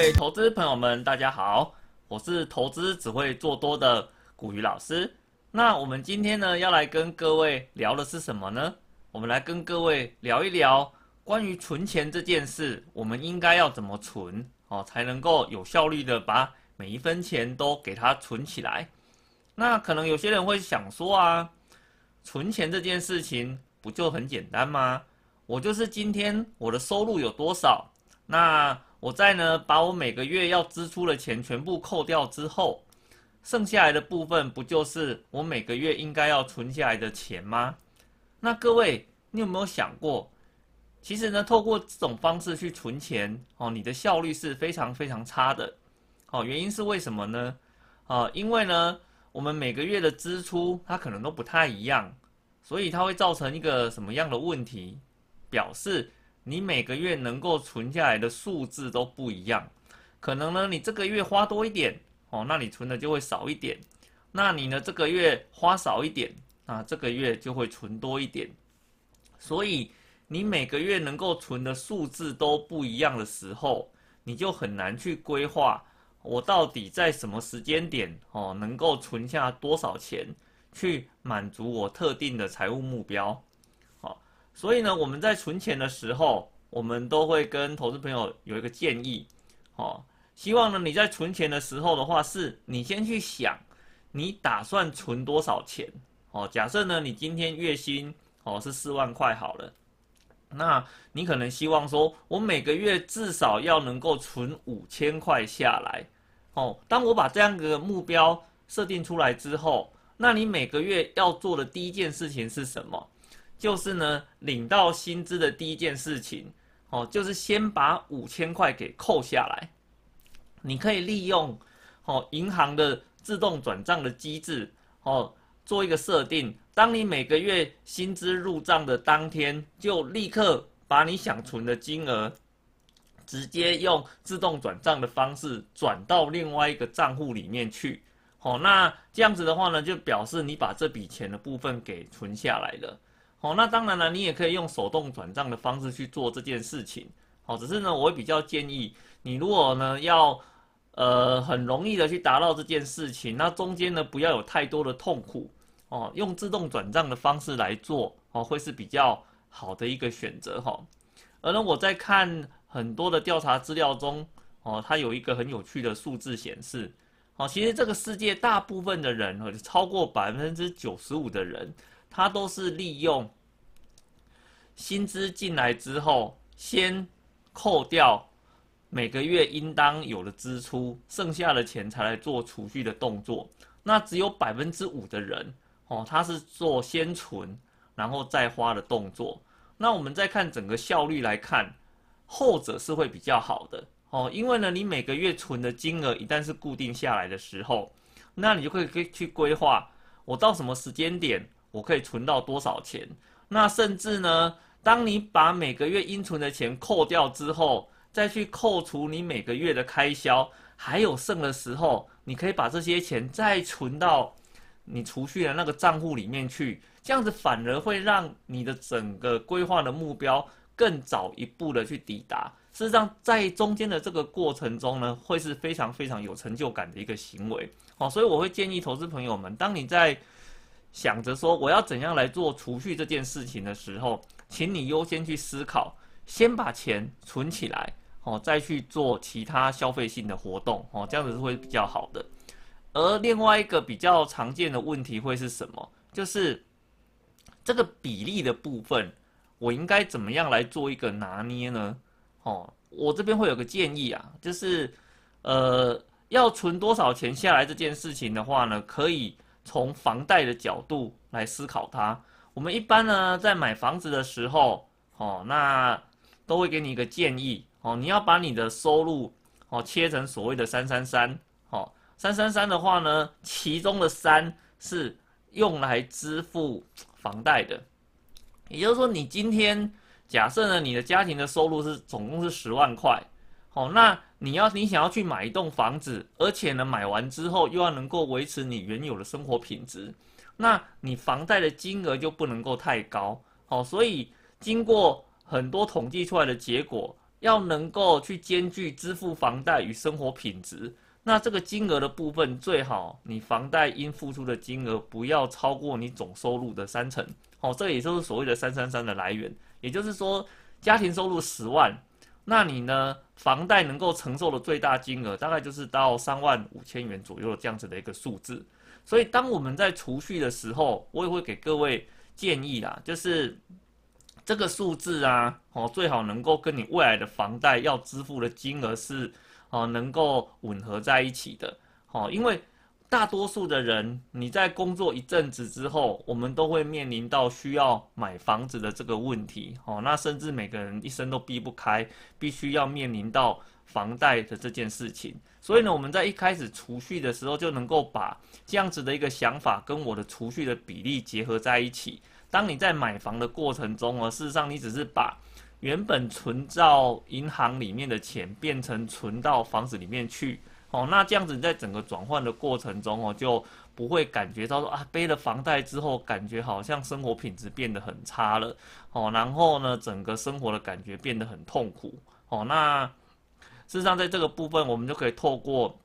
各位投资朋友们，大家好，我是投资只会做多的古雨老师。那我们今天呢，要来跟各位聊的是什么呢？我们来跟各位聊一聊关于存钱这件事，我们应该要怎么存哦，才能够有效率的把每一分钱都给它存起来。那可能有些人会想说啊，存钱这件事情不就很简单吗？我就是今天我的收入有多少，那我在呢把我每个月要支出的钱全部扣掉之后，剩下来的部分不就是我每个月应该要存下来的钱吗？那各位，你有没有想过，其实呢，透过这种方式去存钱哦，你的效率是非常非常差的。哦，原因是为什么呢？啊，因为呢，我们每个月的支出它可能都不太一样，所以它会造成一个什么样的问题？表示你每个月能够存下来的数字都不一样。可能呢，你这个月花多一点哦，那你存的就会少一点。那你呢，这个月花少一点。啊，这个月就会存多一点，所以你每个月能够存的数字都不一样的时候，你就很难去规划我到底在什么时间点哦能够存下多少钱去满足我特定的财务目标。所以呢，我们在存钱的时候，我们都会跟投资朋友有一个建议，哦，希望呢你在存钱的时候的话，是你先去想你打算存多少钱。哦，假设呢，你今天月薪哦是四万块好了，那你可能希望说，我每个月至少要能够存五千块下来。哦，当我把这样的目标设定出来之后，那你每个月要做的第一件事情是什么？就是呢，领到薪资的第一件事情，哦，就是先把五千块给扣下来。你可以利用哦银行的自动转账的机制，哦。做一个设定，当你每个月薪资入账的当天，就立刻把你想存的金额，直接用自动转账的方式转到另外一个账户里面去。好，那这样子的话呢，就表示你把这笔钱的部分给存下来了。哦，那当然了，你也可以用手动转账的方式去做这件事情。好，只是呢，我会比较建议你，如果呢要呃很容易的去达到这件事情，那中间呢不要有太多的痛苦。哦，用自动转账的方式来做哦，会是比较好的一个选择哈。而呢，我在看很多的调查资料中，哦，它有一个很有趣的数字显示，哦，其实这个世界大部分的人，哦，超过百分之九十五的人，他都是利用薪资进来之后，先扣掉每个月应当有的支出，剩下的钱才来做储蓄的动作。那只有百分之五的人。哦，他是做先存，然后再花的动作。那我们再看整个效率来看，后者是会比较好的哦。因为呢，你每个月存的金额一旦是固定下来的时候，那你就可以可以去规划，我到什么时间点我可以存到多少钱。那甚至呢，当你把每个月应存的钱扣掉之后，再去扣除你每个月的开销，还有剩的时候，你可以把这些钱再存到。你储蓄的那个账户里面去，这样子反而会让你的整个规划的目标更早一步的去抵达。事实上，在中间的这个过程中呢，会是非常非常有成就感的一个行为。好，所以我会建议投资朋友们，当你在想着说我要怎样来做储蓄这件事情的时候，请你优先去思考，先把钱存起来，哦，再去做其他消费性的活动，哦，这样子是会比较好的。而另外一个比较常见的问题会是什么？就是这个比例的部分，我应该怎么样来做一个拿捏呢？哦，我这边会有个建议啊，就是呃，要存多少钱下来这件事情的话呢，可以从房贷的角度来思考它。我们一般呢在买房子的时候，哦，那都会给你一个建议哦，你要把你的收入哦切成所谓的三三三，哦。三三三的话呢，其中的三是用来支付房贷的，也就是说，你今天假设呢，你的家庭的收入是总共是十万块，好，那你要你想要去买一栋房子，而且呢，买完之后又要能够维持你原有的生活品质，那你房贷的金额就不能够太高，好，所以经过很多统计出来的结果，要能够去兼具支付房贷与生活品质。那这个金额的部分，最好你房贷应付出的金额不要超过你总收入的三成。哦，这也就是所谓的三三三的来源。也就是说，家庭收入十万，那你呢，房贷能够承受的最大金额大概就是到三万五千元左右这样子的一个数字。所以，当我们在储蓄的时候，我也会给各位建议啦，就是这个数字啊，哦，最好能够跟你未来的房贷要支付的金额是。哦，能够吻合在一起的，哦，因为大多数的人，你在工作一阵子之后，我们都会面临到需要买房子的这个问题，哦，那甚至每个人一生都避不开，必须要面临到房贷的这件事情。所以呢，我们在一开始储蓄的时候，就能够把这样子的一个想法跟我的储蓄的比例结合在一起。当你在买房的过程中，哦，事实上你只是把。原本存到银行里面的钱变成存到房子里面去，哦，那这样子在整个转换的过程中哦，就不会感觉到说啊背了房贷之后，感觉好像生活品质变得很差了，哦，然后呢，整个生活的感觉变得很痛苦，哦，那事实上在这个部分，我们就可以透过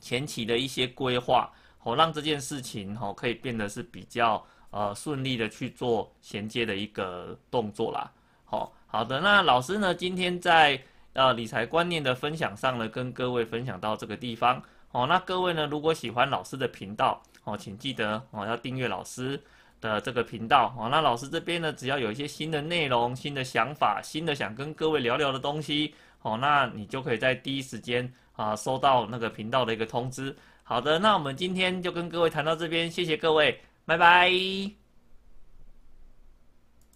前期的一些规划，哦，让这件事情哦可以变得是比较呃顺利的去做衔接的一个动作啦，好。好的，那老师呢？今天在呃理财观念的分享上呢，跟各位分享到这个地方哦。那各位呢，如果喜欢老师的频道哦，请记得哦要订阅老师的这个频道哦。那老师这边呢，只要有一些新的内容、新的想法、新的想跟各位聊聊的东西哦，那你就可以在第一时间啊收到那个频道的一个通知。好的，那我们今天就跟各位谈到这边，谢谢各位，拜拜。